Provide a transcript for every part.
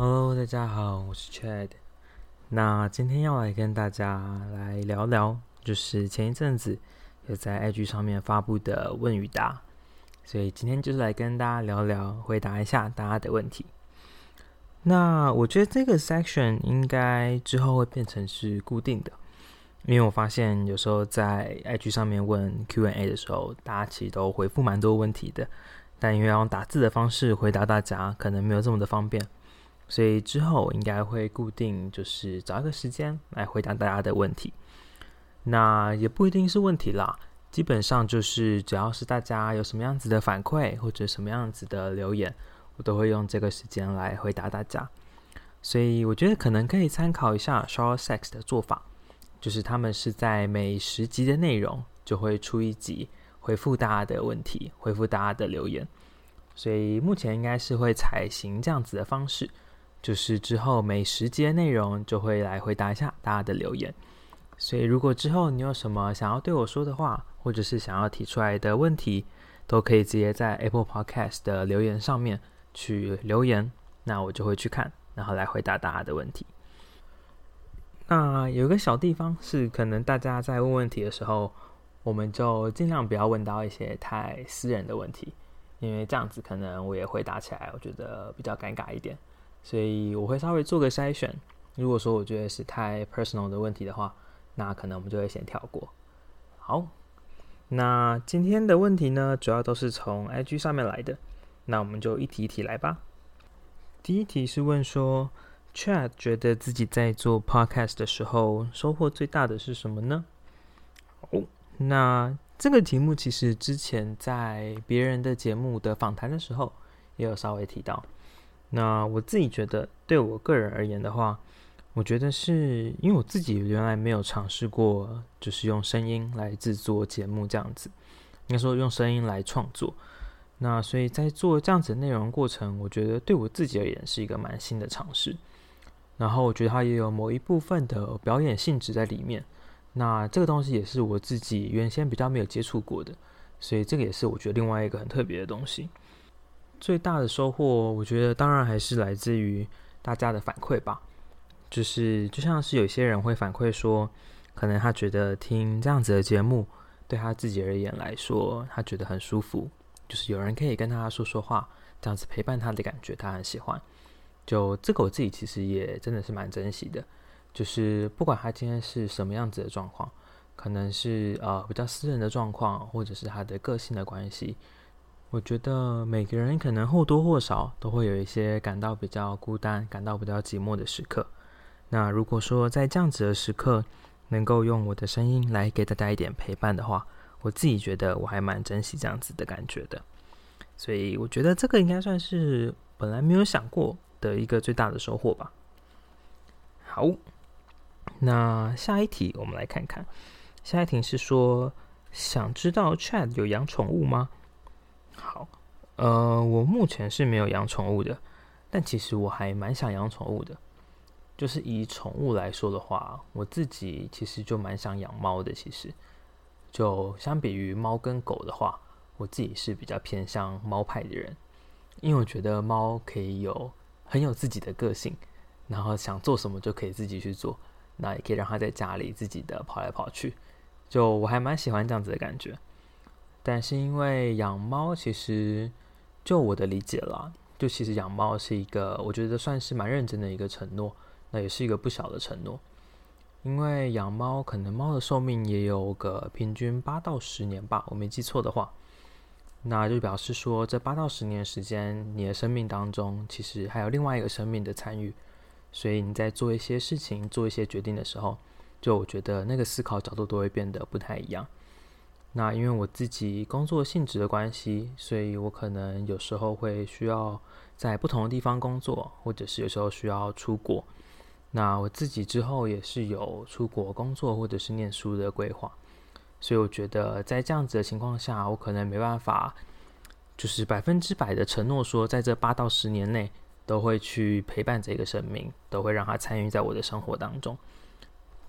Hello，大家好，我是 Chad。那今天要来跟大家来聊聊，就是前一阵子有在 IG 上面发布的问与答，所以今天就是来跟大家聊聊，回答一下大家的问题。那我觉得这个 section 应该之后会变成是固定的，因为我发现有时候在 IG 上面问 Q&A 的时候，大家其实都回复蛮多问题的，但因为要用打字的方式回答大家，可能没有这么的方便。所以之后应该会固定，就是找一个时间来回答大家的问题。那也不一定是问题啦，基本上就是只要是大家有什么样子的反馈或者什么样子的留言，我都会用这个时间来回答大家。所以我觉得可能可以参考一下 ShowerSex 的做法，就是他们是在每十集的内容就会出一集回复大家的问题，回复大家的留言。所以目前应该是会采行这样子的方式。就是之后每十集内容就会来回答一下大家的留言，所以如果之后你有什么想要对我说的话，或者是想要提出来的问题，都可以直接在 Apple Podcast 的留言上面去留言，那我就会去看，然后来回答大家的问题。那有个小地方是，可能大家在问问题的时候，我们就尽量不要问到一些太私人的问题，因为这样子可能我也回答起来，我觉得比较尴尬一点。所以我会稍微做个筛选。如果说我觉得是太 personal 的问题的话，那可能我们就会先跳过。好，那今天的问题呢，主要都是从 IG 上面来的。那我们就一题一题来吧。第一题是问说，Chat 觉得自己在做 podcast 的时候，收获最大的是什么呢？哦，那这个题目其实之前在别人的节目的访谈的时候，也有稍微提到。那我自己觉得，对我个人而言的话，我觉得是因为我自己原来没有尝试过，就是用声音来制作节目这样子，应该说用声音来创作。那所以在做这样子的内容过程，我觉得对我自己而言是一个蛮新的尝试。然后我觉得它也有某一部分的表演性质在里面。那这个东西也是我自己原先比较没有接触过的，所以这个也是我觉得另外一个很特别的东西。最大的收获，我觉得当然还是来自于大家的反馈吧。就是就像是有些人会反馈说，可能他觉得听这样子的节目，对他自己而言来说，他觉得很舒服。就是有人可以跟他说说话，这样子陪伴他的感觉，他很喜欢。就这个我自己其实也真的是蛮珍惜的。就是不管他今天是什么样子的状况，可能是呃比较私人的状况，或者是他的个性的关系。我觉得每个人可能或多或少都会有一些感到比较孤单、感到比较寂寞的时刻。那如果说在这样子的时刻，能够用我的声音来给大家一点陪伴的话，我自己觉得我还蛮珍惜这样子的感觉的。所以我觉得这个应该算是本来没有想过的一个最大的收获吧。好，那下一题我们来看看。下一题是说，想知道 Chad 有养宠物吗？好，呃，我目前是没有养宠物的，但其实我还蛮想养宠物的。就是以宠物来说的话，我自己其实就蛮想养猫的。其实，就相比于猫跟狗的话，我自己是比较偏向猫派的人，因为我觉得猫可以有很有自己的个性，然后想做什么就可以自己去做，那也可以让它在家里自己的跑来跑去，就我还蛮喜欢这样子的感觉。但是因为养猫，其实就我的理解啦，就其实养猫是一个我觉得算是蛮认真的一个承诺，那也是一个不小的承诺。因为养猫可能猫的寿命也有个平均八到十年吧，我没记错的话，那就表示说这八到十年时间，你的生命当中其实还有另外一个生命的参与，所以你在做一些事情、做一些决定的时候，就我觉得那个思考角度都会变得不太一样。那因为我自己工作性质的关系，所以我可能有时候会需要在不同的地方工作，或者是有时候需要出国。那我自己之后也是有出国工作或者是念书的规划，所以我觉得在这样子的情况下，我可能没办法，就是百分之百的承诺说，在这八到十年内都会去陪伴这个生命，都会让他参与在我的生活当中。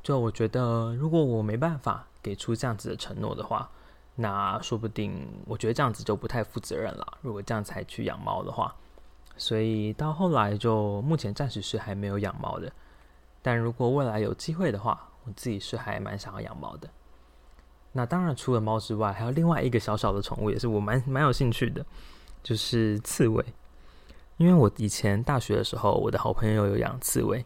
就我觉得，如果我没办法给出这样子的承诺的话，那说不定我觉得这样子就不太负责任了。如果这样才去养猫的话，所以到后来就目前暂时是还没有养猫的。但如果未来有机会的话，我自己是还蛮想要养猫的。那当然，除了猫之外，还有另外一个小小的宠物，也是我蛮蛮有兴趣的，就是刺猬。因为我以前大学的时候，我的好朋友有养刺猬，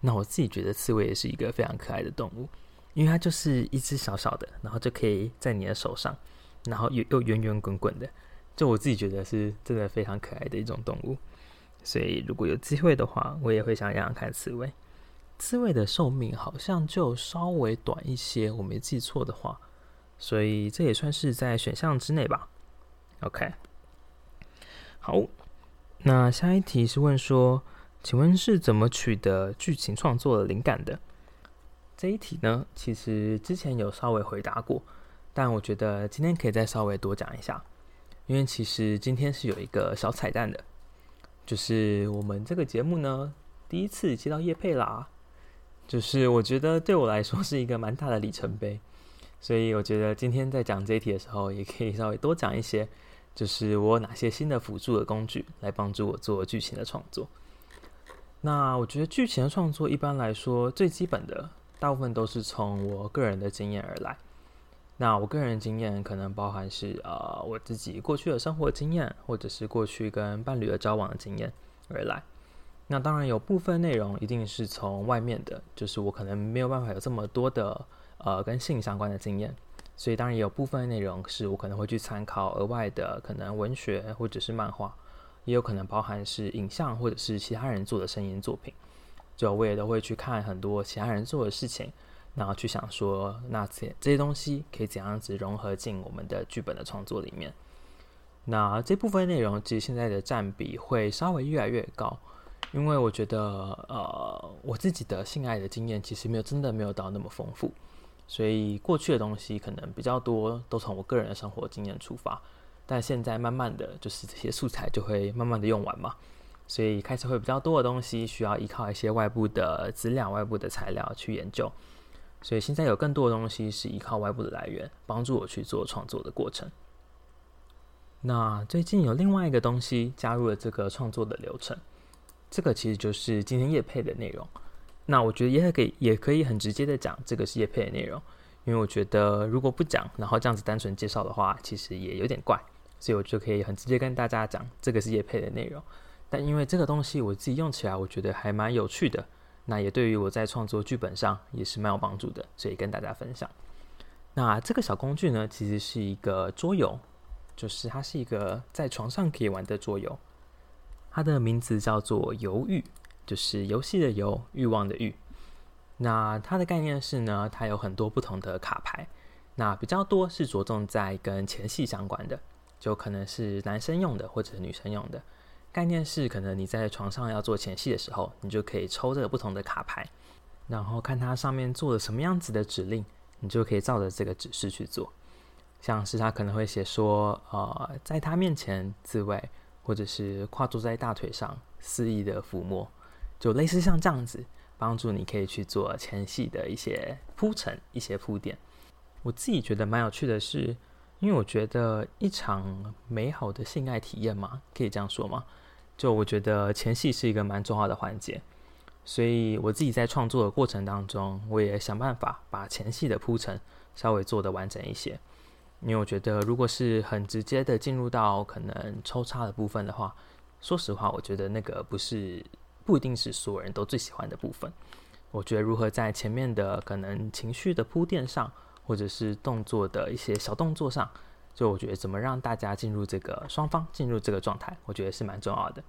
那我自己觉得刺猬也是一个非常可爱的动物，因为它就是一只小小的，然后就可以在你的手上，然后又又圆圆滚滚的，就我自己觉得是真的非常可爱的一种动物。所以如果有机会的话，我也会想养养看刺猬。刺猬的寿命好像就稍微短一些，我没记错的话。所以这也算是在选项之内吧。OK，好，那下一题是问说，请问是怎么取得剧情创作的灵感的？这一题呢，其实之前有稍微回答过，但我觉得今天可以再稍微多讲一下，因为其实今天是有一个小彩蛋的，就是我们这个节目呢，第一次接到叶佩啦，就是我觉得对我来说是一个蛮大的里程碑。所以我觉得今天在讲这一题的时候，也可以稍微多讲一些，就是我有哪些新的辅助的工具来帮助我做剧情的创作。那我觉得剧情的创作一般来说最基本的，大部分都是从我个人的经验而来。那我个人经验可能包含是呃我自己过去的生活经验，或者是过去跟伴侣的交往的经验而来。那当然有部分内容一定是从外面的，就是我可能没有办法有这么多的。呃，跟性相关的经验，所以当然也有部分内容是我可能会去参考额外的，可能文学或者是漫画，也有可能包含是影像或者是其他人做的声音作品。就我也都会去看很多其他人做的事情，然后去想说，那这这些东西可以怎样子融合进我们的剧本的创作里面。那这部分内容其实现在的占比会稍微越来越高，因为我觉得，呃，我自己的性爱的经验其实没有真的没有到那么丰富。所以过去的东西可能比较多，都从我个人的生活经验出发，但现在慢慢的就是这些素材就会慢慢的用完嘛，所以开始会比较多的东西需要依靠一些外部的资料、外部的材料去研究，所以现在有更多的东西是依靠外部的来源帮助我去做创作的过程。那最近有另外一个东西加入了这个创作的流程，这个其实就是今天业配的内容。那我觉得也可以，也可以很直接的讲这个是业配的内容，因为我觉得如果不讲，然后这样子单纯介绍的话，其实也有点怪，所以我就可以很直接跟大家讲这个是业配的内容。但因为这个东西我自己用起来，我觉得还蛮有趣的，那也对于我在创作剧本上也是蛮有帮助的，所以跟大家分享。那这个小工具呢，其实是一个桌游，就是它是一个在床上可以玩的桌游，它的名字叫做游寓。就是游戏的游，欲望的欲。那它的概念是呢，它有很多不同的卡牌，那比较多是着重在跟前戏相关的，就可能是男生用的或者女生用的。概念是，可能你在床上要做前戏的时候，你就可以抽这个不同的卡牌，然后看它上面做了什么样子的指令，你就可以照着这个指示去做。像是他可能会写说，呃，在他面前自慰，或者是跨坐在大腿上肆意的抚摸。就类似像这样子，帮助你可以去做前戏的一些铺陈、一些铺垫。我自己觉得蛮有趣的是，因为我觉得一场美好的性爱体验嘛，可以这样说吗？就我觉得前戏是一个蛮重要的环节，所以我自己在创作的过程当中，我也想办法把前戏的铺陈稍微做得完整一些。因为我觉得，如果是很直接的进入到可能抽插的部分的话，说实话，我觉得那个不是。不一定是所有人都最喜欢的部分。我觉得如何在前面的可能情绪的铺垫上，或者是动作的一些小动作上，就我觉得怎么让大家进入这个双方进入这个状态，我觉得是蛮重要的。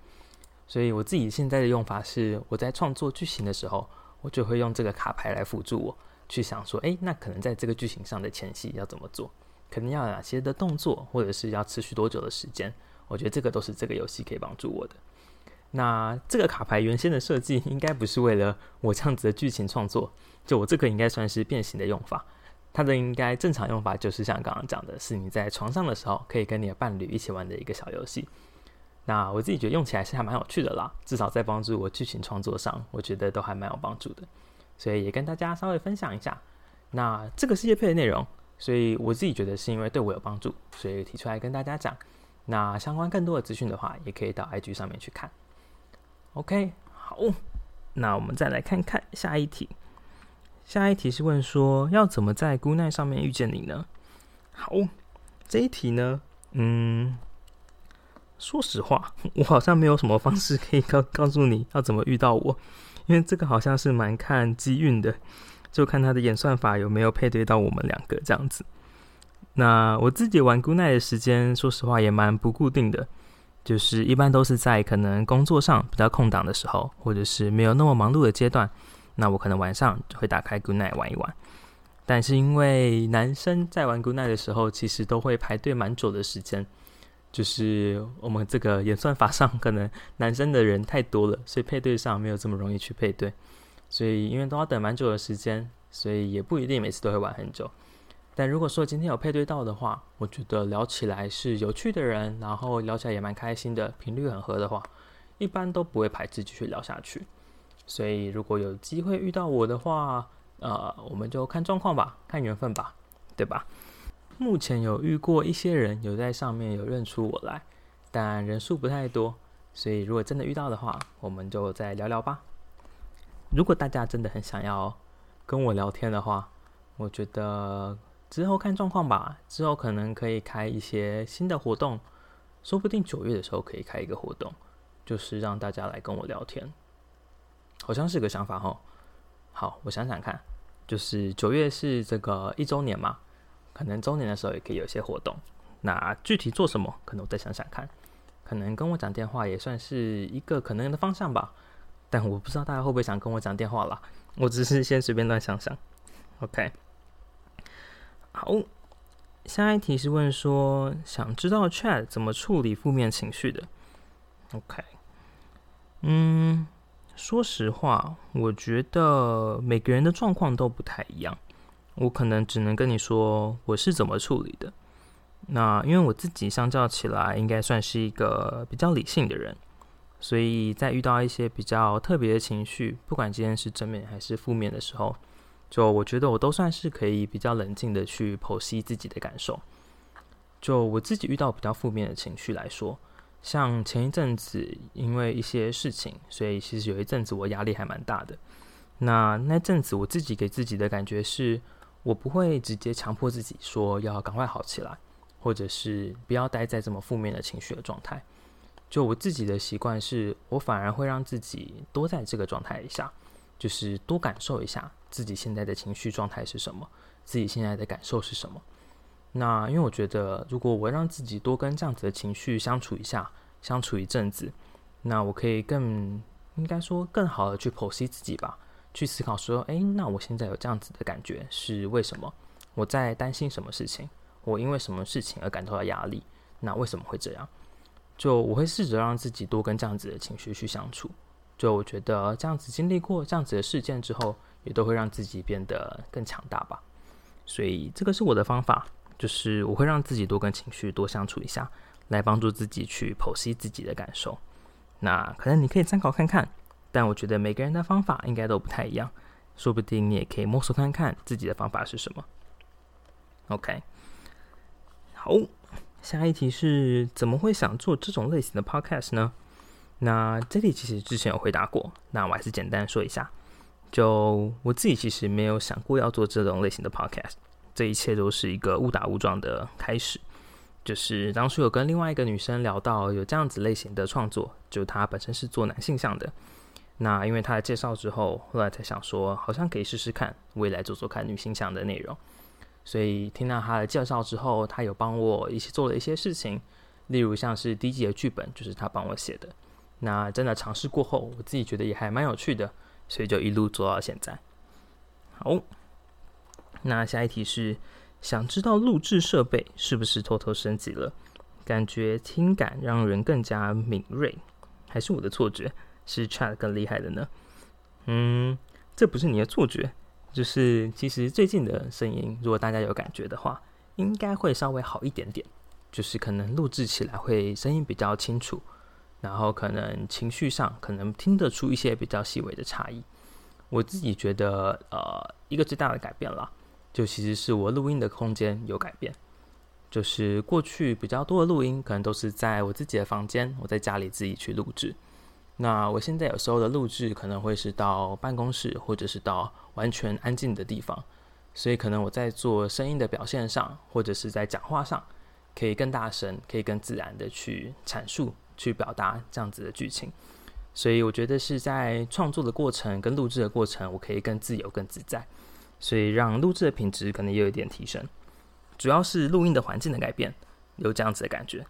所以我自己现在的用法是，我在创作剧情的时候，我就会用这个卡牌来辅助我去想说，诶，那可能在这个剧情上的前戏要怎么做，可能要有哪些的动作，或者是要持续多久的时间，我觉得这个都是这个游戏可以帮助我的。那这个卡牌原先的设计应该不是为了我这样子的剧情创作，就我这个应该算是变形的用法。它的应该正常用法就是像刚刚讲的，是你在床上的时候可以跟你的伴侣一起玩的一个小游戏。那我自己觉得用起来是还蛮有趣的啦，至少在帮助我剧情创作上，我觉得都还蛮有帮助的。所以也跟大家稍微分享一下。那这个是业配的内容，所以我自己觉得是因为对我有帮助，所以提出来跟大家讲。那相关更多的资讯的话，也可以到 IG 上面去看。OK，好，那我们再来看看下一题。下一题是问说，要怎么在 g o o 上面遇见你呢？好，这一题呢，嗯，说实话，我好像没有什么方式可以告告诉你要怎么遇到我，因为这个好像是蛮看机运的，就看他的演算法有没有配对到我们两个这样子。那我自己玩 g o o 的时间，说实话也蛮不固定的，就是一般都是在可能工作上比较空档的时候，或者是没有那么忙碌的阶段。那我可能晚上就会打开 Goodnight 玩一玩，但是因为男生在玩 Goodnight 的时候，其实都会排队蛮久的时间，就是我们这个演算法上可能男生的人太多了，所以配对上没有这么容易去配对，所以因为都要等蛮久的时间，所以也不一定每次都会玩很久。但如果说今天有配对到的话，我觉得聊起来是有趣的人，然后聊起来也蛮开心的，频率很合的话，一般都不会排斥继续聊下去。所以，如果有机会遇到我的话，呃，我们就看状况吧，看缘分吧，对吧？目前有遇过一些人有在上面有认出我来，但人数不太多，所以如果真的遇到的话，我们就再聊聊吧。如果大家真的很想要跟我聊天的话，我觉得之后看状况吧，之后可能可以开一些新的活动，说不定九月的时候可以开一个活动，就是让大家来跟我聊天。好像是个想法哦。好，我想想看，就是九月是这个一周年嘛，可能周年的时候也可以有一些活动。那具体做什么，可能我再想想看。可能跟我讲电话也算是一个可能的方向吧。但我不知道大家会不会想跟我讲电话啦。我只是先随便乱想想。OK，好，下一题是问说，想知道 Chat 怎么处理负面情绪的。OK，嗯。说实话，我觉得每个人的状况都不太一样。我可能只能跟你说我是怎么处理的。那因为我自己相较起来，应该算是一个比较理性的人，所以在遇到一些比较特别的情绪，不管今天是正面还是负面的时候，就我觉得我都算是可以比较冷静的去剖析自己的感受。就我自己遇到比较负面的情绪来说。像前一阵子，因为一些事情，所以其实有一阵子我压力还蛮大的。那那阵子我自己给自己的感觉是，我不会直接强迫自己说要赶快好起来，或者是不要待在这么负面的情绪的状态。就我自己的习惯是，我反而会让自己多在这个状态一下，就是多感受一下自己现在的情绪状态是什么，自己现在的感受是什么。那因为我觉得，如果我让自己多跟这样子的情绪相处一下，相处一阵子，那我可以更应该说更好的去剖析自己吧，去思考说，哎，那我现在有这样子的感觉是为什么？我在担心什么事情？我因为什么事情而感到了压力？那为什么会这样？就我会试着让自己多跟这样子的情绪去相处。就我觉得这样子经历过这样子的事件之后，也都会让自己变得更强大吧。所以这个是我的方法。就是我会让自己多跟情绪多相处一下，来帮助自己去剖析自己的感受。那可能你可以参考看看，但我觉得每个人的方法应该都不太一样，说不定你也可以摸索看看自己的方法是什么。OK，好，下一题是怎么会想做这种类型的 Podcast 呢？那这里其实之前有回答过，那我还是简单说一下。就我自己其实没有想过要做这种类型的 Podcast。这一切都是一个误打误撞的开始，就是当初有跟另外一个女生聊到有这样子类型的创作，就她本身是做男性向的，那因为她的介绍之后，后来才想说好像可以试试看，未来做做看女性向的内容，所以听到她的介绍之后，她有帮我一起做了一些事情，例如像是第一集的剧本就是她帮我写的，那真的尝试过后，我自己觉得也还蛮有趣的，所以就一路做到现在，好。那下一题是，想知道录制设备是不是偷偷升级了？感觉听感让人更加敏锐，还是我的错觉？是 Chat 更厉害的呢？嗯，这不是你的错觉，就是其实最近的声音，如果大家有感觉的话，应该会稍微好一点点，就是可能录制起来会声音比较清楚，然后可能情绪上可能听得出一些比较细微的差异。我自己觉得，呃，一个最大的改变啦。就其实是我录音的空间有改变，就是过去比较多的录音可能都是在我自己的房间，我在家里自己去录制。那我现在有时候的录制可能会是到办公室，或者是到完全安静的地方，所以可能我在做声音的表现上，或者是在讲话上，可以更大声，可以更自然的去阐述、去表达这样子的剧情。所以我觉得是在创作的过程跟录制的过程，我可以更自由、更自在，所以让录制的品质可能也有一点提升。主要是录音的环境的改变，有这样子的感觉。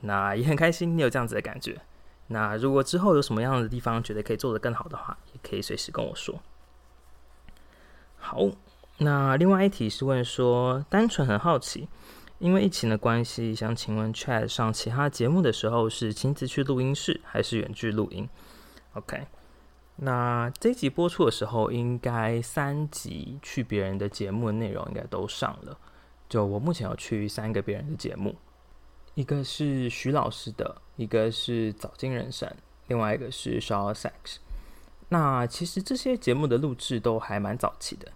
那也很开心你有这样子的感觉。那如果之后有什么样的地方觉得可以做得更好的话，也可以随时跟我说。好，那另外一题是问说，单纯很好奇，因为疫情的关系，想请问 Chat 上其他节目的时候是亲自去录音室还是远距录音？OK，那这集播出的时候，应该三集去别人的节目内容应该都上了。就我目前有去三个别人的节目。一个是徐老师的，一个是早金人生，另外一个是 Shaw Sex。那其实这些节目的录制都还蛮早期的，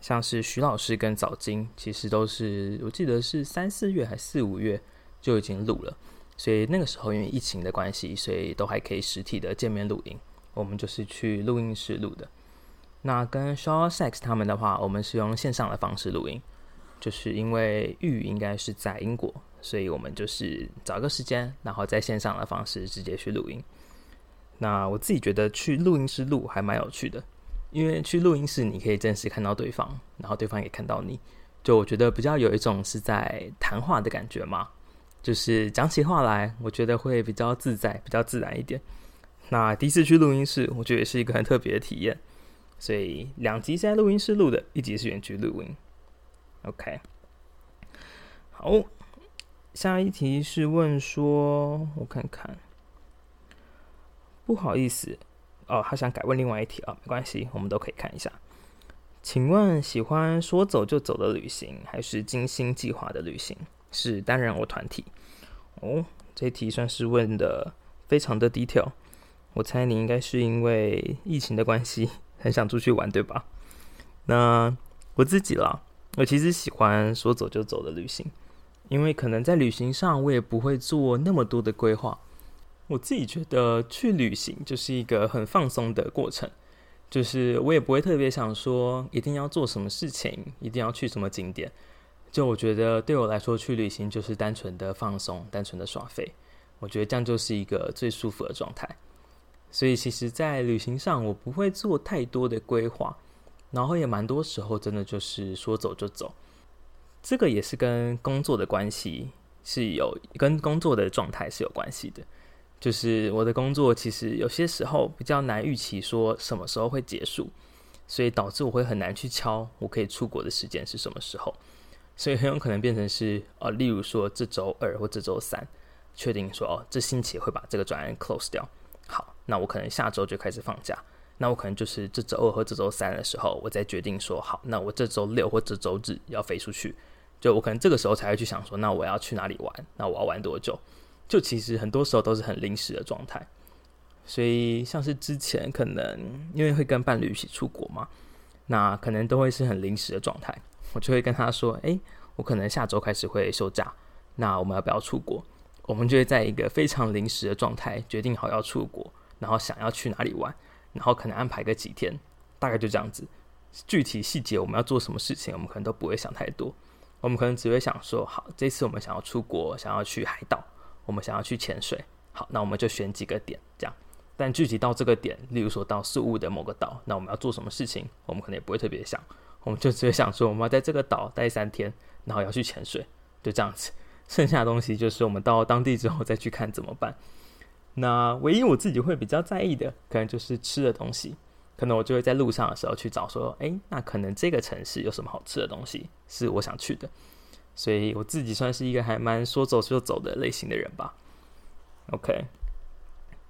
像是徐老师跟早金，其实都是我记得是三四月还四五月就已经录了，所以那个时候因为疫情的关系，所以都还可以实体的见面录音。我们就是去录音室录的。那跟 Shaw Sex 他们的话，我们是用线上的方式录音，就是因为玉应该是在英国。所以我们就是找个时间，然后在线上的方式直接去录音。那我自己觉得去录音室录还蛮有趣的，因为去录音室你可以真实看到对方，然后对方也看到你，就我觉得比较有一种是在谈话的感觉嘛，就是讲起话来，我觉得会比较自在，比较自然一点。那第一次去录音室，我觉得也是一个很特别的体验。所以两集是在录音室录的，一集是远距录音。OK，好。下一题是问说，我看看，不好意思哦，他想改问另外一题啊，没关系，我们都可以看一下。请问喜欢说走就走的旅行，还是精心计划的旅行？是单人或团体？哦，这题算是问的非常的 detail。我猜你应该是因为疫情的关系，很想出去玩，对吧？那我自己啦，我其实喜欢说走就走的旅行。因为可能在旅行上，我也不会做那么多的规划。我自己觉得去旅行就是一个很放松的过程，就是我也不会特别想说一定要做什么事情，一定要去什么景点。就我觉得对我来说，去旅行就是单纯的放松，单纯的耍废。我觉得这样就是一个最舒服的状态。所以其实，在旅行上，我不会做太多的规划，然后也蛮多时候真的就是说走就走。这个也是跟工作的关系是有，跟工作的状态是有关系的。就是我的工作其实有些时候比较难预期说什么时候会结束，所以导致我会很难去敲我可以出国的时间是什么时候。所以很有可能变成是呃，例如说这周二或这周三，确定说哦，这星期会把这个专案 close 掉。好，那我可能下周就开始放假。那我可能就是这周二或这周三的时候，我再决定说好，那我这周六或这周日要飞出去。就我可能这个时候才会去想说，那我要去哪里玩？那我要玩多久？就其实很多时候都是很临时的状态。所以像是之前可能因为会跟伴侣一起出国嘛，那可能都会是很临时的状态。我就会跟他说：“诶，我可能下周开始会休假，那我们要不要出国？”我们就会在一个非常临时的状态决定好要出国，然后想要去哪里玩，然后可能安排个几天，大概就这样子。具体细节我们要做什么事情，我们可能都不会想太多。我们可能只会想说，好，这次我们想要出国，想要去海岛，我们想要去潜水，好，那我们就选几个点，这样。但具体到这个点，例如说到宿雾的某个岛，那我们要做什么事情，我们可能也不会特别想，我们就只会想说，我们要在这个岛待三天，然后要去潜水，就这样子。剩下的东西就是我们到当地之后再去看怎么办。那唯一我自己会比较在意的，可能就是吃的东西。可能我就会在路上的时候去找说，诶，那可能这个城市有什么好吃的东西是我想去的，所以我自己算是一个还蛮说走就走的类型的人吧。OK，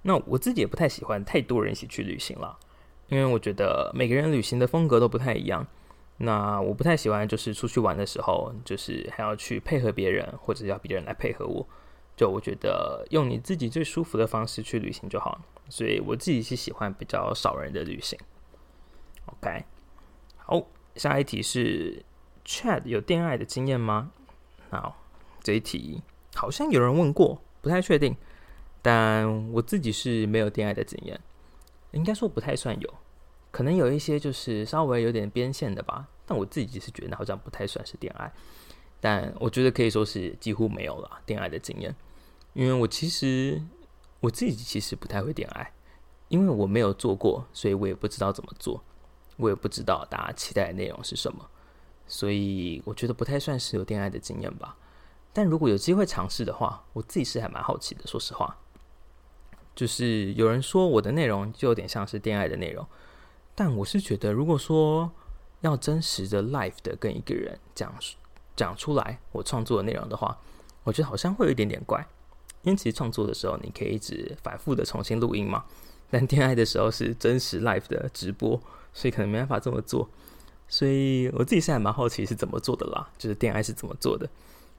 那我自己也不太喜欢太多人一起去旅行了，因为我觉得每个人旅行的风格都不太一样。那我不太喜欢就是出去玩的时候，就是还要去配合别人，或者要别人来配合我。就我觉得用你自己最舒服的方式去旅行就好，所以我自己是喜欢比较少人的旅行。OK，好，下一题是 Chad 有恋爱的经验吗？好，这一题好像有人问过，不太确定，但我自己是没有恋爱的经验，应该说不太算有，可能有一些就是稍微有点边线的吧。但我自己是觉得好像不太算是恋爱，但我觉得可以说是几乎没有了恋爱的经验，因为我其实我自己其实不太会恋爱，因为我没有做过，所以我也不知道怎么做，我也不知道大家期待的内容是什么，所以我觉得不太算是有恋爱的经验吧。但如果有机会尝试的话，我自己是还蛮好奇的，说实话。就是有人说我的内容就有点像是恋爱的内容，但我是觉得如果说。要真实的 live 的跟一个人讲讲出来我创作的内容的话，我觉得好像会有一点点怪，因为其实创作的时候你可以一直反复的重新录音嘛，但恋爱的时候是真实 live 的直播，所以可能没办法这么做。所以我自己现在蛮好奇是怎么做的啦，就是恋爱是怎么做的。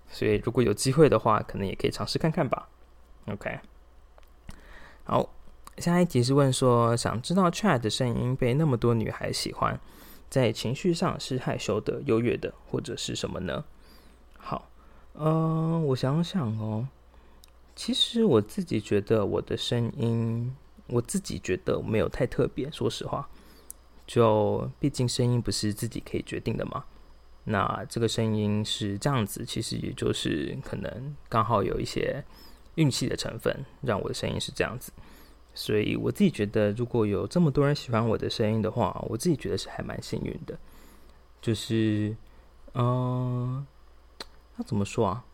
所以如果有机会的话，可能也可以尝试看看吧。OK，好，下一题是问说，想知道 Chad 的声音被那么多女孩喜欢。在情绪上是害羞的、优越的，或者是什么呢？好，嗯、我想想哦。其实我自己觉得我的声音，我自己觉得没有太特别。说实话，就毕竟声音不是自己可以决定的嘛。那这个声音是这样子，其实也就是可能刚好有一些运气的成分，让我的声音是这样子。所以我自己觉得，如果有这么多人喜欢我的声音的话，我自己觉得是还蛮幸运的。就是，嗯、那，怎么说啊？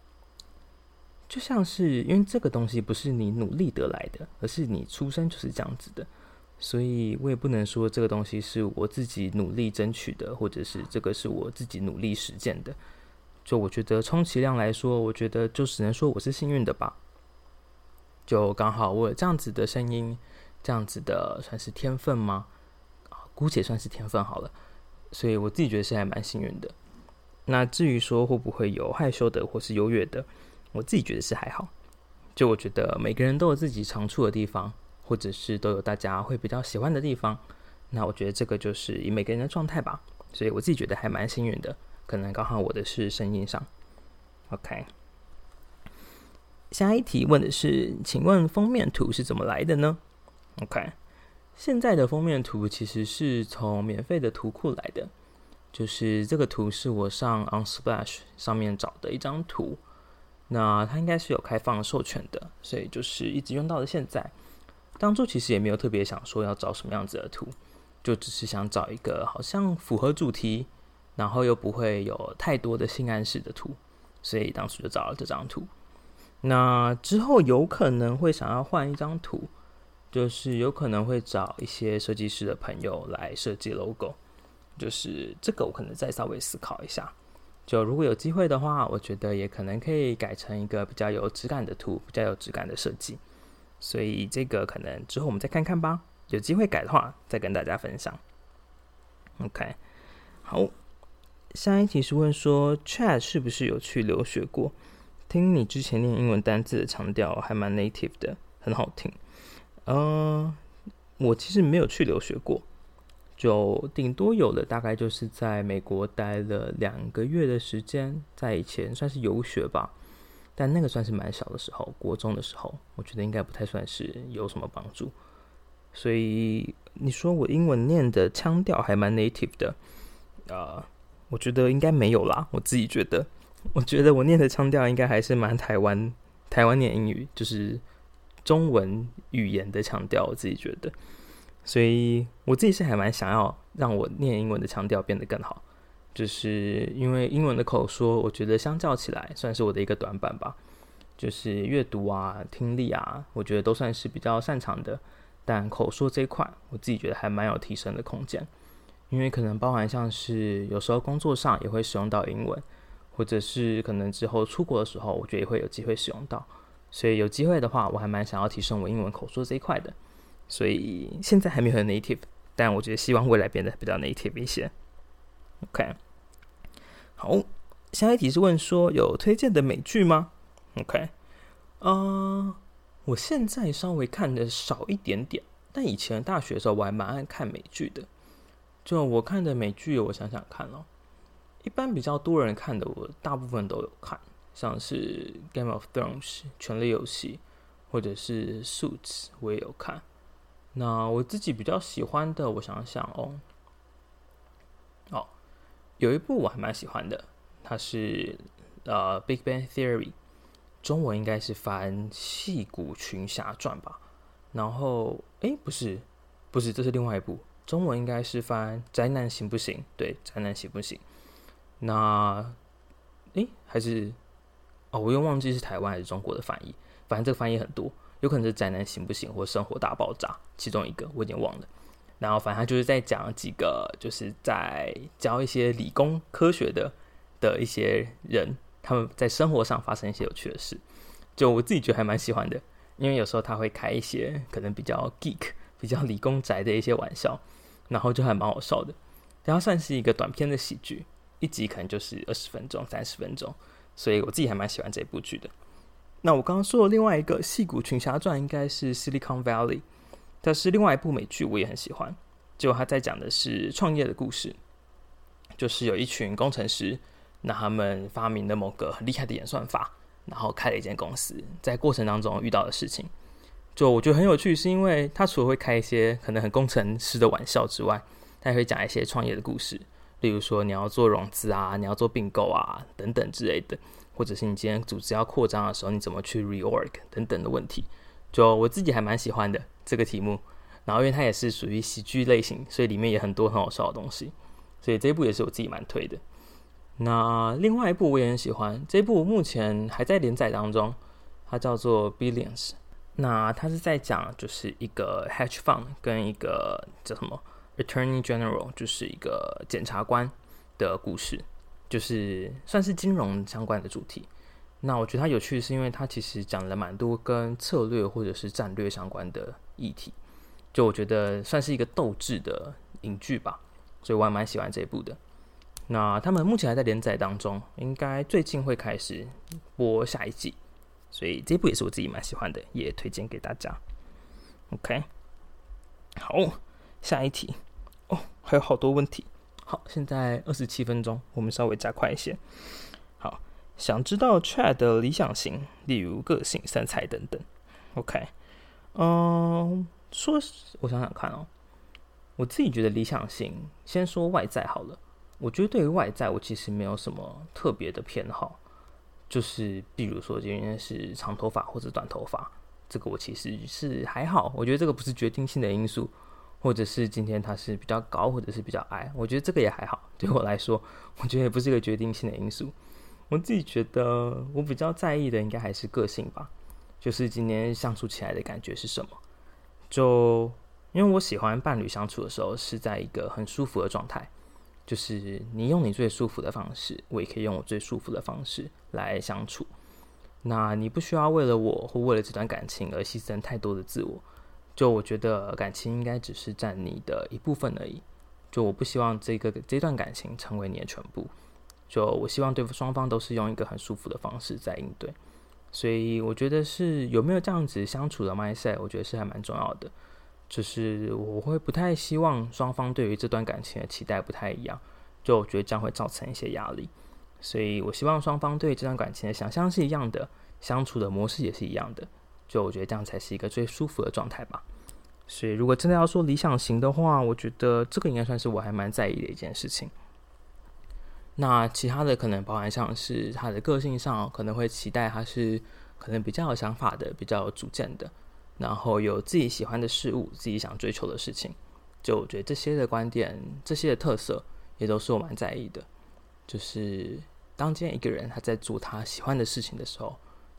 就像是因为这个东西不是你努力得来的，而是你出生就是这样子的，所以我也不能说这个东西是我自己努力争取的，或者是这个是我自己努力实践的。就我觉得，充其量来说，我觉得就只能说我是幸运的吧。就刚好我有这样子的声音，这样子的算是天分吗？姑且算是天分好了。所以我自己觉得是还蛮幸运的。那至于说会不会有害羞的或是优越的，我自己觉得是还好。就我觉得每个人都有自己长处的地方，或者是都有大家会比较喜欢的地方。那我觉得这个就是以每个人的状态吧。所以我自己觉得还蛮幸运的。可能刚好我的是声音上。OK。下一题问的是，请问封面图是怎么来的呢？OK，现在的封面图其实是从免费的图库来的，就是这个图是我上 Unsplash 上面找的一张图，那它应该是有开放授权的，所以就是一直用到了现在。当初其实也没有特别想说要找什么样子的图，就只是想找一个好像符合主题，然后又不会有太多的性暗示的图，所以当初就找了这张图。那之后有可能会想要换一张图，就是有可能会找一些设计师的朋友来设计 logo，就是这个我可能再稍微思考一下。就如果有机会的话，我觉得也可能可以改成一个比较有质感的图，比较有质感的设计。所以这个可能之后我们再看看吧。有机会改的话，再跟大家分享。OK，好，下一题是问说 Chat 是不是有去留学过？听你之前念英文单字的强调还蛮 native 的，很好听。呃，我其实没有去留学过，就顶多有的大概就是在美国待了两个月的时间，在以前算是游学吧，但那个算是蛮小的时候，国中的时候，我觉得应该不太算是有什么帮助。所以你说我英文念的腔调还蛮 native 的，啊、呃，我觉得应该没有啦，我自己觉得。我觉得我念的腔调应该还是蛮台湾，台湾念英语就是中文语言的腔调，我自己觉得，所以我自己是还蛮想要让我念英文的腔调变得更好，就是因为英文的口说，我觉得相较起来算是我的一个短板吧，就是阅读啊、听力啊，我觉得都算是比较擅长的，但口说这一块，我自己觉得还蛮有提升的空间，因为可能包含像是有时候工作上也会使用到英文。或者是可能之后出国的时候，我觉得也会有机会使用到，所以有机会的话，我还蛮想要提升我英文口说这一块的。所以现在还没有很 native，但我觉得希望未来变得比较 native 一些。OK，好，下一题是问说有推荐的美剧吗？OK，啊、我现在稍微看的少一点点，但以前大学的时候我还蛮爱看美剧的。就我看的美剧，我想想看哦。一般比较多人看的，我大部分都有看，像是《Game of Thrones》《权力游戏》，或者是 Suits，我也有看。那我自己比较喜欢的，我想想哦，哦，有一部我还蛮喜欢的，它是呃《Big Bang Theory》，中文应该是翻《戏骨群侠传》吧。然后，诶，不是，不是，这是另外一部，中文应该是翻《宅男行不行》？对，《宅男行不行》。那，诶，还是，哦，我又忘记是台湾还是中国的翻译。反正这个翻译很多，有可能是宅男行不行，或生活大爆炸其中一个，我已经忘了。然后反正他就是在讲几个，就是在教一些理工科学的的一些人，他们在生活上发生一些有趣的事。就我自己觉得还蛮喜欢的，因为有时候他会开一些可能比较 geek、比较理工宅的一些玩笑，然后就还蛮好笑的。然后算是一个短篇的喜剧，一集可能就是二十分钟、三十分钟，所以我自己还蛮喜欢这部剧的。那我刚刚说的另外一个《戏骨群侠传》应该是《Silicon Valley》，它是另外一部美剧，我也很喜欢。就他在讲的是创业的故事，就是有一群工程师，那他们发明了某个很厉害的演算法，然后开了一间公司，在过程当中遇到的事情，就我觉得很有趣，是因为他除了会开一些可能很工程师的玩笑之外，他也会讲一些创业的故事，例如说你要做融资啊，你要做并购啊等等之类的。或者是你今天组织要扩张的时候，你怎么去 reorg 等等的问题，就我自己还蛮喜欢的这个题目。然后因为它也是属于喜剧类型，所以里面也很多很好笑的东西，所以这一部也是我自己蛮推的。那另外一部我也很喜欢，这部目前还在连载当中，它叫做 Billions。那它是在讲就是一个 hedge fund 跟一个叫什么 Attorney General，就是一个检察官的故事。就是算是金融相关的主题，那我觉得它有趣，是因为它其实讲了蛮多跟策略或者是战略相关的议题，就我觉得算是一个斗智的影剧吧，所以我还蛮喜欢这一部的。那他们目前还在连载当中，应该最近会开始播下一季，所以这一部也是我自己蛮喜欢的，也推荐给大家。OK，好，下一题，还有好多问题。好，现在二十七分钟，我们稍微加快一些。好，想知道 Chat 的理想型，例如个性、身材等等。OK，嗯，说，我想想看哦，我自己觉得理想型，先说外在好了。我觉得对于外在，我其实没有什么特别的偏好，就是比如说今天是长头发或者短头发，这个我其实是还好。我觉得这个不是决定性的因素。或者是今天他是比较高，或者是比较矮，我觉得这个也还好。对我来说，我觉得也不是一个决定性的因素。我自己觉得，我比较在意的应该还是个性吧，就是今天相处起来的感觉是什么。就因为我喜欢伴侣相处的时候是在一个很舒服的状态，就是你用你最舒服的方式，我也可以用我最舒服的方式来相处。那你不需要为了我或为了这段感情而牺牲太多的自我。就我觉得感情应该只是占你的一部分而已，就我不希望这个这段感情成为你的全部，就我希望对双方都是用一个很舒服的方式在应对，所以我觉得是有没有这样子相处的 mindset，我觉得是还蛮重要的，就是我会不太希望双方对于这段感情的期待不太一样，就我觉得这样会造成一些压力，所以我希望双方对这段感情的想象是一样的，相处的模式也是一样的。就我觉得这样才是一个最舒服的状态吧。所以如果真的要说理想型的话，我觉得这个应该算是我还蛮在意的一件事情。那其他的可能包含像是他的个性上，可能会期待他是可能比较有想法的，比较有主见的，然后有自己喜欢的事物，自己想追求的事情。就我觉得这些的观点，这些的特色，也都是我蛮在意的。就是当今天一个人他在做他喜欢的事情的时候。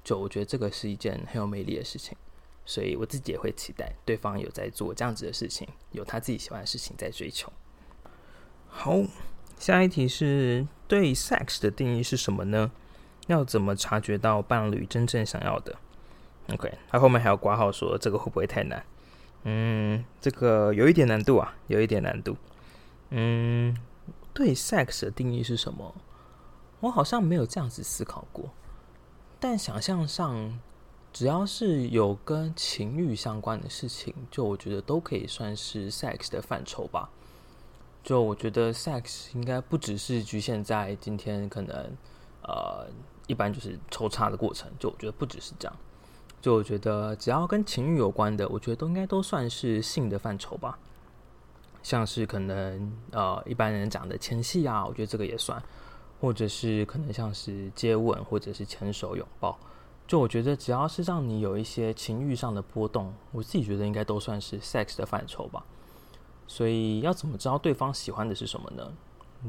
就我觉得这个是一件很有魅力的事情，所以我自己也会期待对方有在做这样子的事情，有他自己喜欢的事情在追求。好，下一题是对 sex 的定义是什么呢？要怎么察觉到伴侣真正想要的？OK，他后面还有括号说这个会不会太难？嗯，这个有一点难度啊，有一点难度。嗯，对 sex 的定义是什么？我好像没有这样子思考过。但想象上，只要是有跟情欲相关的事情，就我觉得都可以算是 sex 的范畴吧。就我觉得 sex 应该不只是局限在今天可能呃一般就是抽插的过程，就我觉得不只是这样。就我觉得只要跟情欲有关的，我觉得都应该都算是性的范畴吧。像是可能呃一般人讲的前戏啊，我觉得这个也算，或者是可能像是接吻，或者是牵手拥抱。就我觉得只要是让你有一些情欲上的波动，我自己觉得应该都算是 sex 的范畴吧。所以要怎么知道对方喜欢的是什么呢？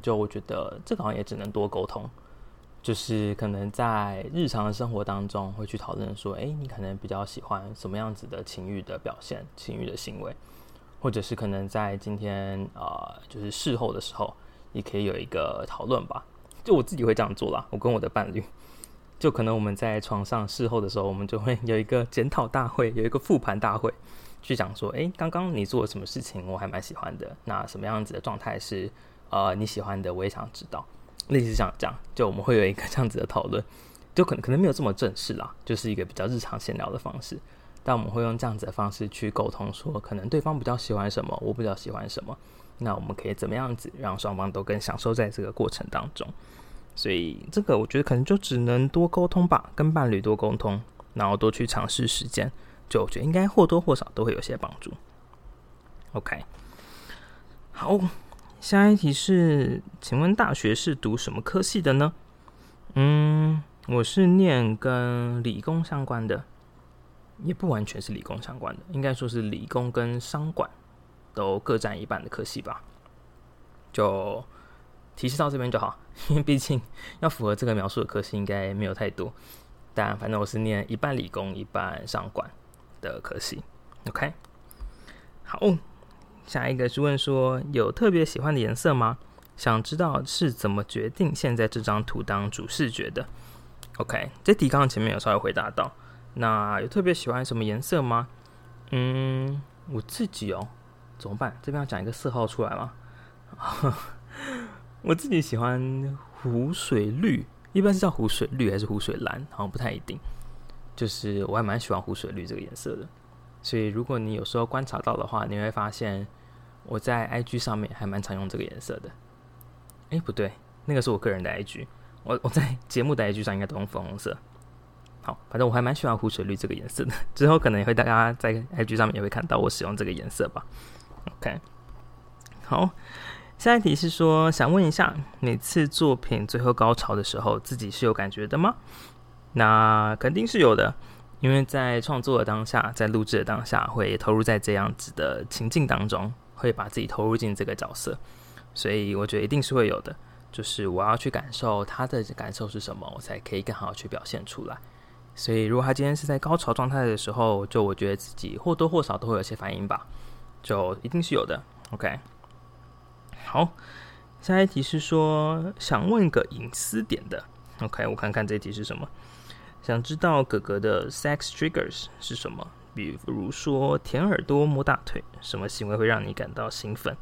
就我觉得这个好像也只能多沟通，就是可能在日常的生活当中会去讨论说，诶，你可能比较喜欢什么样子的情欲的表现、情欲的行为，或者是可能在今天啊、就是事后的时候，也可以有一个讨论吧。就我自己会这样做啦，我跟我的伴侣，就可能我们在床上事后的时候，我们就会有一个检讨大会，有一个复盘大会。去讲说，诶，刚刚你做了什么事情，我还蛮喜欢的。那什么样子的状态是呃你喜欢的？我也想知道。类似像这样，就我们会有一个这样子的讨论，就可能可能没有这么正式啦，就是一个比较日常闲聊的方式。但我们会用这样子的方式去沟通，说可能对方比较喜欢什么，我比较喜欢什么。那我们可以怎么样子让双方都更享受在这个过程当中？所以这个我觉得可能就只能多沟通吧，跟伴侣多沟通，然后多去尝试实践。就我觉得应该或多或少都会有些帮助。OK，好，下一题是，请问大学是读什么科系的呢？嗯，我是念跟理工相关的，也不完全是理工相关的，应该说是理工跟商管都各占一半的科系吧。就提示到这边就好，因为毕竟要符合这个描述的科系应该没有太多，但反正我是念一半理工一半商管。的可惜，OK，好，下一个是问说有特别喜欢的颜色吗？想知道是怎么决定现在这张图当主视觉的？OK，这题刚刚前面有稍微回答到，那有特别喜欢什么颜色吗？嗯，我自己哦，怎么办？这边要讲一个色号出来吗？我自己喜欢湖水绿，一般是叫湖水绿还是湖水蓝？好像不太一定。就是我还蛮喜欢湖水绿这个颜色的，所以如果你有时候观察到的话，你会发现我在 IG 上面还蛮常用这个颜色的。哎，不对，那个是我个人的 IG，我我在节目的 IG 上应该都用粉红色。好，反正我还蛮喜欢湖水绿这个颜色的。之后可能也会大家在 IG 上面也会看到我使用这个颜色吧。OK，好，下一题是说想问一下，每次作品最后高潮的时候，自己是有感觉的吗？那肯定是有的，因为在创作的当下，在录制的当下，会投入在这样子的情境当中，会把自己投入进这个角色，所以我觉得一定是会有的。就是我要去感受他的感受是什么，我才可以更好去表现出来。所以如果他今天是在高潮状态的时候，就我觉得自己或多或少都会有些反应吧，就一定是有的。OK，好，下一题是说想问个隐私点的。OK，我看看这题是什么。想知道哥哥的 sex triggers 是什么？比如说舔耳朵、摸大腿，什么行为会让你感到兴奋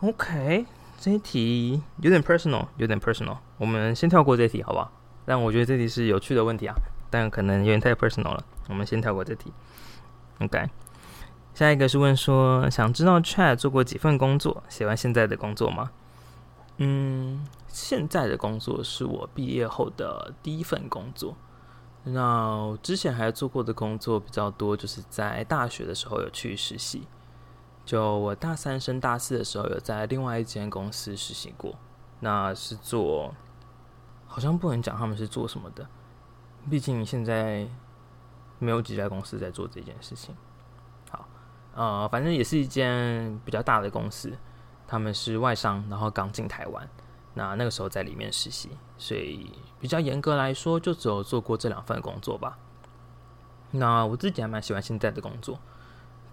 ？OK，这一题有点 personal，有点 personal，我们先跳过这题，好不好？但我觉得这题是有趣的问题啊，但可能有点太 personal 了，我们先跳过这题。OK，下一个是问说，想知道 Chat 做过几份工作，喜欢现在的工作吗？嗯。现在的工作是我毕业后的第一份工作。那之前还做过的工作比较多，就是在大学的时候有去实习。就我大三升大四的时候，有在另外一间公司实习过。那是做，好像不能讲他们是做什么的，毕竟现在没有几家公司在做这件事情。呃，反正也是一间比较大的公司，他们是外商，然后刚进台湾。那那个时候在里面实习，所以比较严格来说，就只有做过这两份工作吧。那我自己还蛮喜欢现在的工作，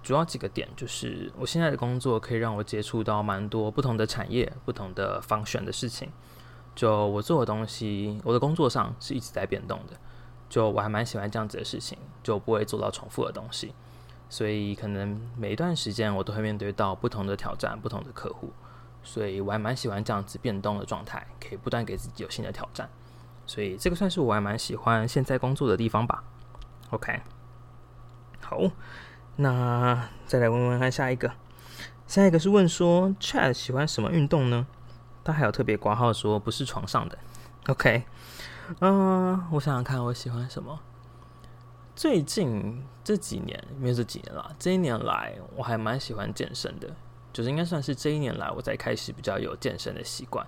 主要几个点就是，我现在的工作可以让我接触到蛮多不同的产业、不同的方选的事情。就我做的东西，我的工作上是一直在变动的。就我还蛮喜欢这样子的事情，就不会做到重复的东西。所以可能每一段时间我都会面对到不同的挑战、不同的客户。所以我还蛮喜欢这样子变动的状态，可以不断给自己有新的挑战。所以这个算是我还蛮喜欢现在工作的地方吧。OK，好，那再来问问看下一个。下一个是问说，Chad 喜欢什么运动呢？他还有特别挂号说不是床上的。OK，嗯、我想想看我喜欢什么。最近这几年，没有这几年啦，这一年来我还蛮喜欢健身的，就是应该算是这一年来我才开始比较有健身的习惯，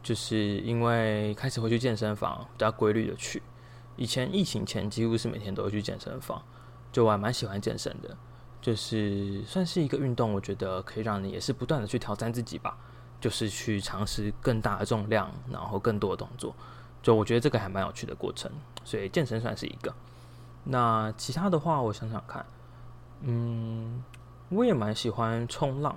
就是因为开始会去健身房，比较规律的去。以前疫情前几乎是每天都会去健身房，就我还蛮喜欢健身的，就是算是一个运动，我觉得可以让你也是不断的去挑战自己吧，就是去尝试更大的重量，然后更多的动作，就我觉得这个还蛮有趣的过程，所以健身算是一个。那其他的话，我想想看，嗯，我也蛮喜欢冲浪，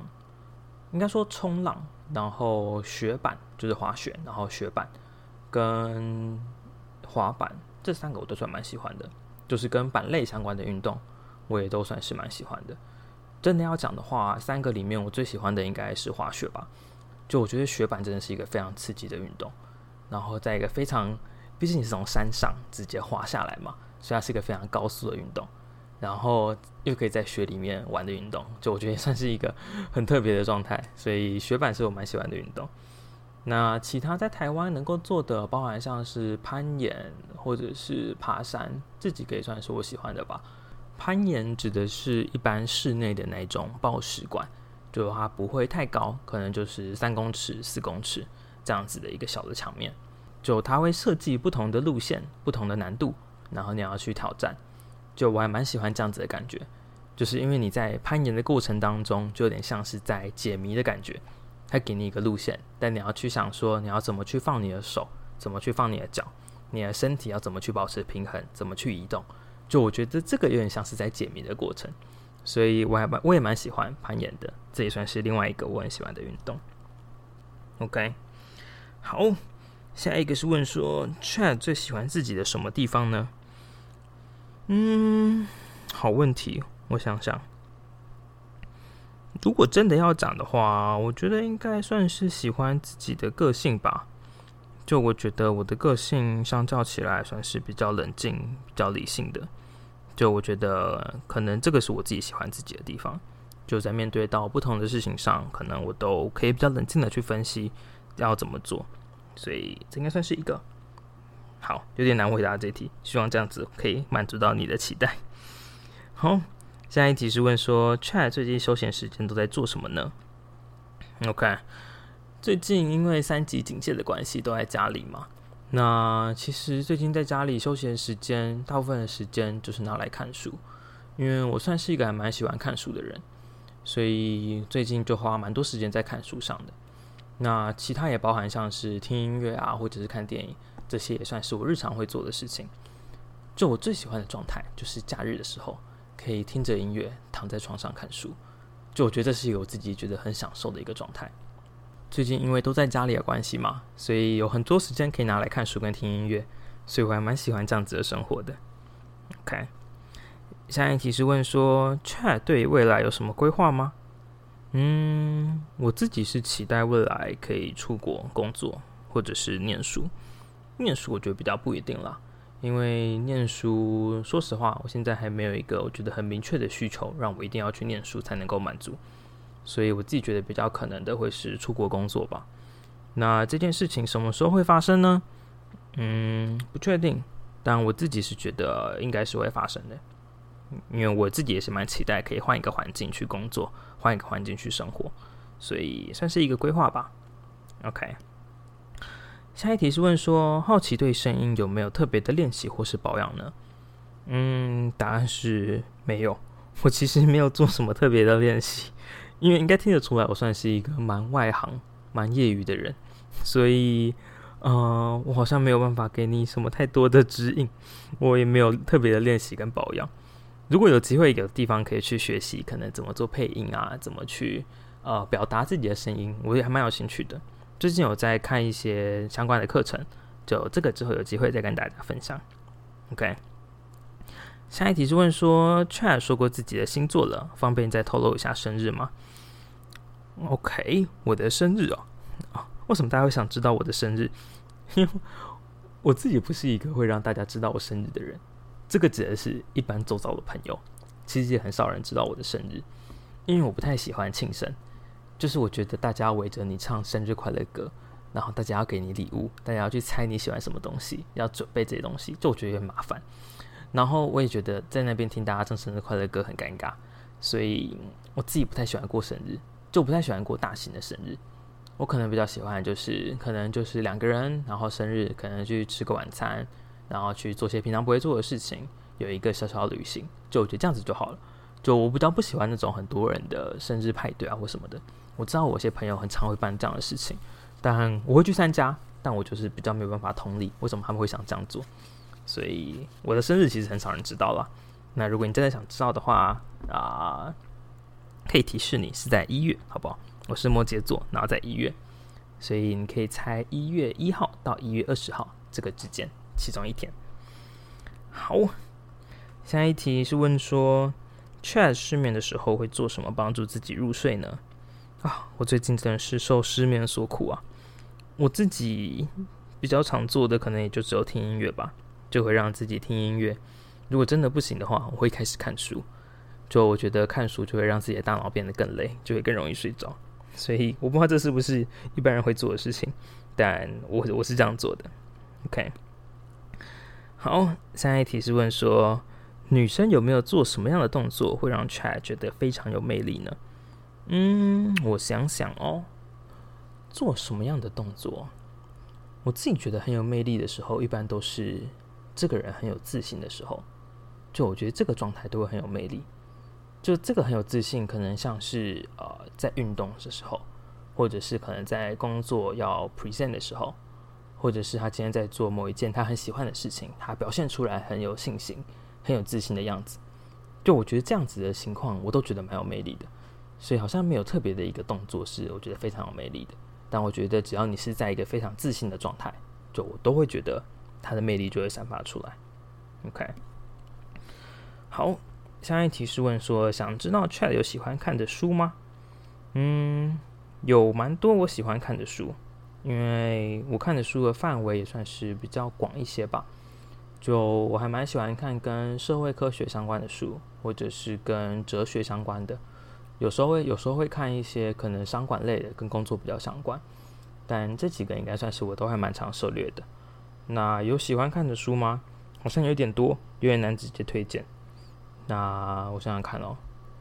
应该说冲浪，然后雪板就是滑雪，然后雪板跟滑板这三个我都算蛮喜欢的，就是跟板类相关的运动，我也都算是蛮喜欢的。真的要讲的话，三个里面我最喜欢的应该是滑雪吧，就我觉得雪板真的是一个非常刺激的运动，然后在一个非常，毕竟你是从山上直接滑下来嘛。所以它是一个非常高速的运动，然后又可以在雪里面玩的运动，就我觉得也算是一个很特别的状态。所以雪板是我蛮喜欢的运动。那其他在台湾能够做的，包含像是攀岩或者是爬山，这几个也算是我喜欢的吧。攀岩指的是一般室内的那种抱石馆，就它不会太高，可能就是三公尺、四公尺这样子的一个小的墙面，就它会设计不同的路线、不同的难度。然后你要去挑战，就我还蛮喜欢这样子的感觉，就是因为你在攀岩的过程当中，就有点像是在解谜的感觉。他给你一个路线，但你要去想说你要怎么去放你的手，怎么去放你的脚，你的身体要怎么去保持平衡，怎么去移动。就我觉得这个有点像是在解谜的过程，所以我还蛮我也蛮喜欢攀岩的，这也算是另外一个我很喜欢的运动。OK，好，下一个是问说，Chad 最喜欢自己的什么地方呢？嗯，好问题，我想想。如果真的要讲的话，我觉得应该算是喜欢自己的个性吧。就我觉得我的个性相较起来算是比较冷静、比较理性的。就我觉得可能这个是我自己喜欢自己的地方。就在面对到不同的事情上，可能我都可以比较冷静的去分析要怎么做。所以这应该算是一个。好，有点难回答这题，希望这样子可以满足到你的期待。好，下一题是问说，Chat 最近休闲时间都在做什么呢？OK，最近因为三级警戒的关系，都在家里嘛。那其实最近在家里休闲时间，大部分的时间就是拿来看书，因为我算是一个还蛮喜欢看书的人，所以最近就花蛮多时间在看书上的。那其他也包含像是听音乐啊，或者是看电影。这些也算是我日常会做的事情。就我最喜欢的状态，就是假日的时候可以听着音乐，躺在床上看书。就我觉得这是我自己觉得很享受的一个状态。最近因为都在家里的关系嘛，所以有很多时间可以拿来看书跟听音乐，所以我还蛮喜欢这样子的生活的。OK，下一题是问说：Chat 对未来有什么规划吗？嗯，我自己是期待未来可以出国工作，或者是念书。念书我觉得比较不一定啦，因为念书，说实话，我现在还没有一个我觉得很明确的需求，让我一定要去念书才能够满足。所以我自己觉得比较可能的会是出国工作吧。那这件事情什么时候会发生呢？嗯，不确定，但我自己是觉得应该是会发生的，因为我自己也是蛮期待可以换一个环境去工作，换一个环境去生活，所以算是一个规划吧。OK。下一题是问说，好奇对声音有没有特别的练习或是保养呢？嗯，答案是没有。我其实没有做什么特别的练习，因为应该听得出来，我算是一个蛮外行、蛮业余的人，所以，呃，我好像没有办法给你什么太多的指引。我也没有特别的练习跟保养。如果有机会有地方可以去学习，可能怎么做配音啊，怎么去呃表达自己的声音，我也还蛮有兴趣的。最近有在看一些相关的课程，就这个之后有机会再跟大家分享。OK，下一题是问说 c h a 说过自己的星座了，方便再透露一下生日吗？OK，我的生日哦，为什么大家会想知道我的生日？因为我自己不是一个会让大家知道我生日的人，这个指的是一般周遭的朋友，其实也很少人知道我的生日，因为我不太喜欢庆生。就是我觉得大家围着你唱生日快乐歌，然后大家要给你礼物，大家要去猜你喜欢什么东西，要准备这些东西，就我觉得有点麻烦。然后我也觉得在那边听大家唱生日快乐歌很尴尬，所以我自己不太喜欢过生日，就不太喜欢过大型的生日。我可能比较喜欢就是可能就是两个人，然后生日可能去吃个晚餐，然后去做些平常不会做的事情，有一个小小的旅行，就我觉得这样子就好了。就我比较不喜欢那种很多人的生日派对啊或什么的。我知道我有些朋友很常会办这样的事情，但我会去参加，但我就是比较没有办法同理为什么他们会想这样做。所以我的生日其实很少人知道了。那如果你真的想知道的话啊、可以提示你是在一月，好不好？我是摩羯座，然后在一月，所以你可以猜一月一号到一月二十号这个之间其中一天。好，下一题是问说，Chat 失眠的时候会做什么帮助自己入睡呢？啊，我最近真的是受失眠所苦啊。我自己比较常做的可能也就只有听音乐吧。就会让自己听音乐。如果真的不行的话，我会开始看书。就我觉得看书就会让自己的大脑变得更累，就会更容易睡着。所以我不知道这是不是一般人会做的事情，但我我是这样做的。OK，好，下一题是问说，女生有没有做什么样的动作会让 Chat 觉得非常有魅力呢？嗯，我想想哦，做什么样的动作？我自己觉得很有魅力的时候，一般都是。这个人很有自信的时候，就我觉得这个状态都会很有魅力。就这个很有自信，可能像是呃在运动的时候，或者是可能在工作要 present 的时候，或者是他今天在做某一件他很喜欢的事情，他表现出来很有信心、很有自信的样子。就我觉得这样子的情况，我都觉得蛮有魅力的。所以好像没有特别的一个动作是我觉得非常有魅力的。但我觉得只要你是在一个非常自信的状态，就我都会觉得。他的魅力就会散发出来。OK，好，下一题是问说，想知道 Chat 有喜欢看的书吗？嗯，有蛮多我喜欢看的书，因为我看的书的范围也算是比较广一些吧。就我还蛮喜欢看跟社会科学相关的书，或者是跟哲学相关的。有时候会有时候会看一些可能商管类的，跟工作比较相关。但这几个应该算是我都还蛮常涉猎的。那有喜欢看的书吗？好像有点多，有点难直接推荐。那我想想看哦。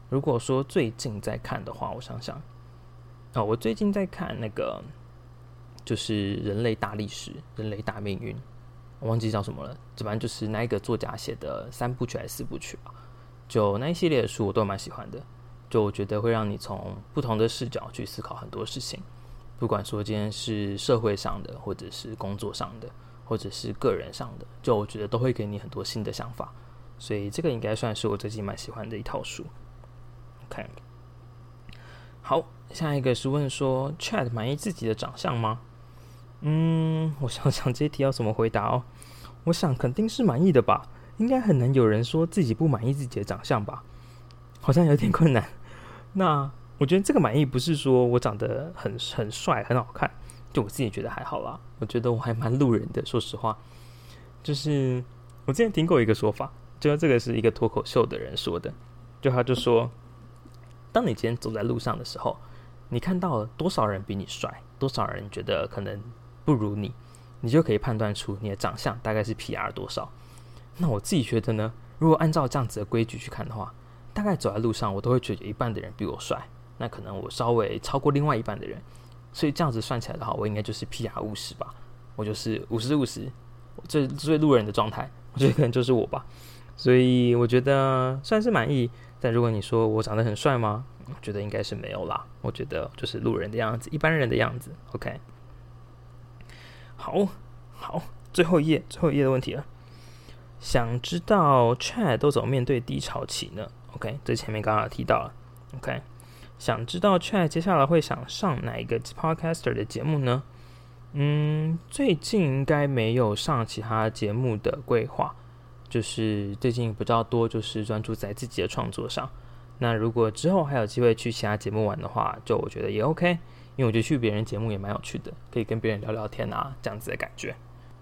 如果说最近在看的话，我想想。哦，我最近在看那个，就是《人类大历史》《人类大命运》，我忘记叫什么了。这反正就是那一个作家写的三部曲还是四部曲吧。就那一系列的书，我都蛮喜欢的。就我觉得会让你从不同的视角去思考很多事情，不管说今天是社会上的，或者是工作上的。或者是个人上的，就我觉得都会给你很多新的想法，所以这个应该算是我最近蛮喜欢的一套书。OK，好，下一个是问说，Chat 满意自己的长相吗？嗯，我想想这题要怎么回答哦。我想肯定是满意的吧，应该很难有人说自己不满意自己的长相吧？好像有点困难。那我觉得这个满意不是说我长得很很帅很好看。就我自己觉得还好啦，我觉得我还蛮路人的。说实话，就是我之前听过一个说法，就这个是一个脱口秀的人说的，就他就说，当你今天走在路上的时候，你看到了多少人比你帅，多少人觉得可能不如你，你就可以判断出你的长相大概是 PR 多少。那我自己觉得呢，如果按照这样子的规矩去看的话，大概走在路上，我都会觉得一半的人比我帅，那可能我稍微超过另外一半的人。所以这样子算起来的话，我应该就是 PR 五十吧，我就是五十五十，最最路人的状态，我觉得可能就是我吧。所以我觉得算是满意。但如果你说我长得很帅吗？我觉得应该是没有啦。我觉得就是路人的样子，一般人的样子。OK，好，好，最后一页，最后一页的问题了。想知道 Chat 都怎么面对低潮期呢？OK，这前面刚刚提到了。OK。想知道 Chat 接下来会想上哪一个 Podcaster 的节目呢？嗯，最近应该没有上其他节目的规划，就是最近比较多就是专注在自己的创作上。那如果之后还有机会去其他节目玩的话，就我觉得也 OK，因为我觉得去别人节目也蛮有趣的，可以跟别人聊聊天啊，这样子的感觉。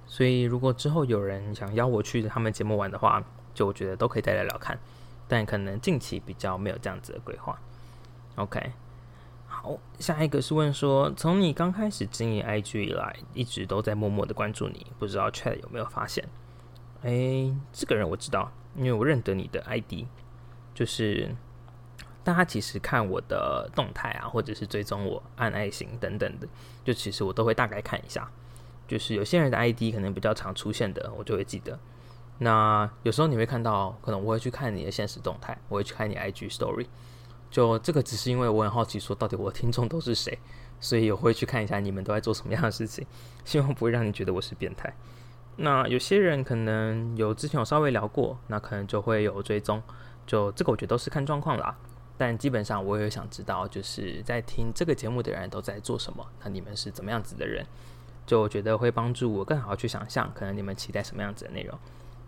所以如果之后有人想邀我去他们节目玩的话，就我觉得都可以再聊聊看，但可能近期比较没有这样子的规划。OK，好，下一个是问说，从你刚开始经营 IG 以来，一直都在默默的关注你，不知道 Chat 有没有发现？哎，这个人我知道，因为我认得你的 ID，就是大家其实看我的动态啊，或者是追踪我按爱心等等的，就其实我都会大概看一下。就是有些人的 ID 可能比较常出现的，我就会记得。那有时候你会看到，可能我会去看你的现实动态，我会去看你 IG Story。就这个只是因为我很好奇，说到底我的听众都是谁，所以我会去看一下你们都在做什么样的事情，希望不会让你觉得我是变态。那有些人可能有之前有稍微聊过，那可能就会有追踪，就这个我觉得都是看状况啦。但基本上我也想知道，就是在听这个节目的人都在做什么，那你们是怎么样子的人？就我觉得会帮助我更好去想象，可能你们期待什么样子的内容。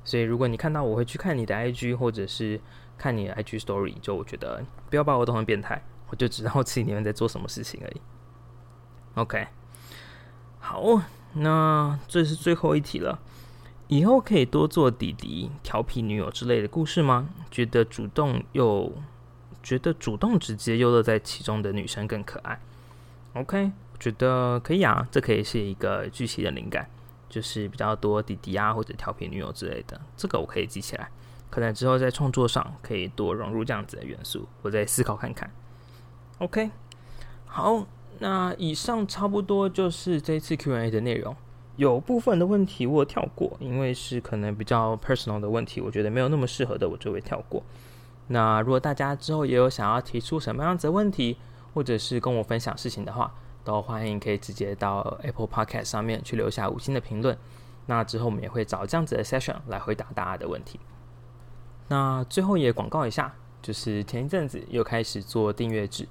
所以如果你看到我会去看你的 IG 或者是。看你的 IG Story，就我觉得不要把我当成变态，我就知道 自己你们在做什么事情而已。OK，好，那这是最后一题了。以后可以多做弟弟调皮女友之类的故事吗？觉得主动又觉得主动直接又乐在其中的女生更可爱。OK，我觉得可以啊，这可以是一个剧情的灵感，就是比较多弟弟啊或者调皮女友之类的，这个我可以记起来。可能之后在创作上可以多融入这样子的元素，我再思考看看。OK，好，那以上差不多就是这次 Q&A 的内容。有部分的问题我跳过，因为是可能比较 personal 的问题，我觉得没有那么适合的，我就会跳过。那如果大家之后也有想要提出什么样子的问题，或者是跟我分享事情的话，都欢迎可以直接到 Apple Podcast 上面去留下五星的评论。那之后我们也会找这样子的 session 来回答大家的问题。那最后也广告一下，就是前一阵子又开始做订阅制，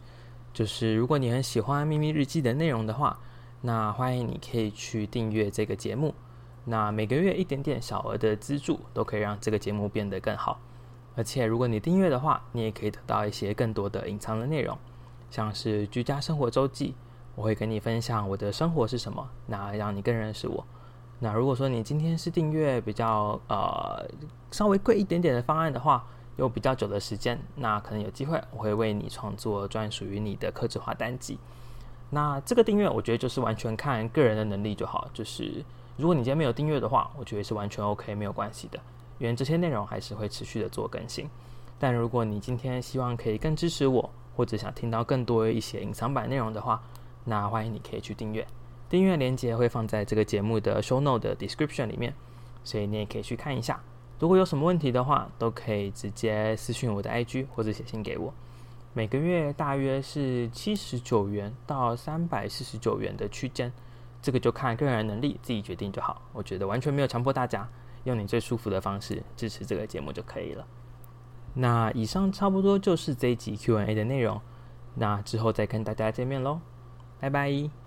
就是如果你很喜欢秘密日记的内容的话，那欢迎你可以去订阅这个节目。那每个月一点点小额的资助，都可以让这个节目变得更好。而且如果你订阅的话，你也可以得到一些更多的隐藏的内容，像是居家生活周记，我会跟你分享我的生活是什么，那让你更认识我。那如果说你今天是订阅比较呃稍微贵一点点的方案的话，有比较久的时间，那可能有机会我会为你创作专属于你的客制化单集。那这个订阅我觉得就是完全看个人的能力就好，就是如果你今天没有订阅的话，我觉得是完全 OK 没有关系的，因为这些内容还是会持续的做更新。但如果你今天希望可以更支持我，或者想听到更多一些隐藏版内容的话，那欢迎你可以去订阅。订阅链接会放在这个节目的 show note 的 description 里面，所以你也可以去看一下。如果有什么问题的话，都可以直接私信我的 IG 或者写信给我。每个月大约是七十九元到三百四十九元的区间，这个就看个人能力自己决定就好。我觉得完全没有强迫大家，用你最舒服的方式支持这个节目就可以了。那以上差不多就是这一集 Q&A 的内容，那之后再跟大家见面喽，拜拜。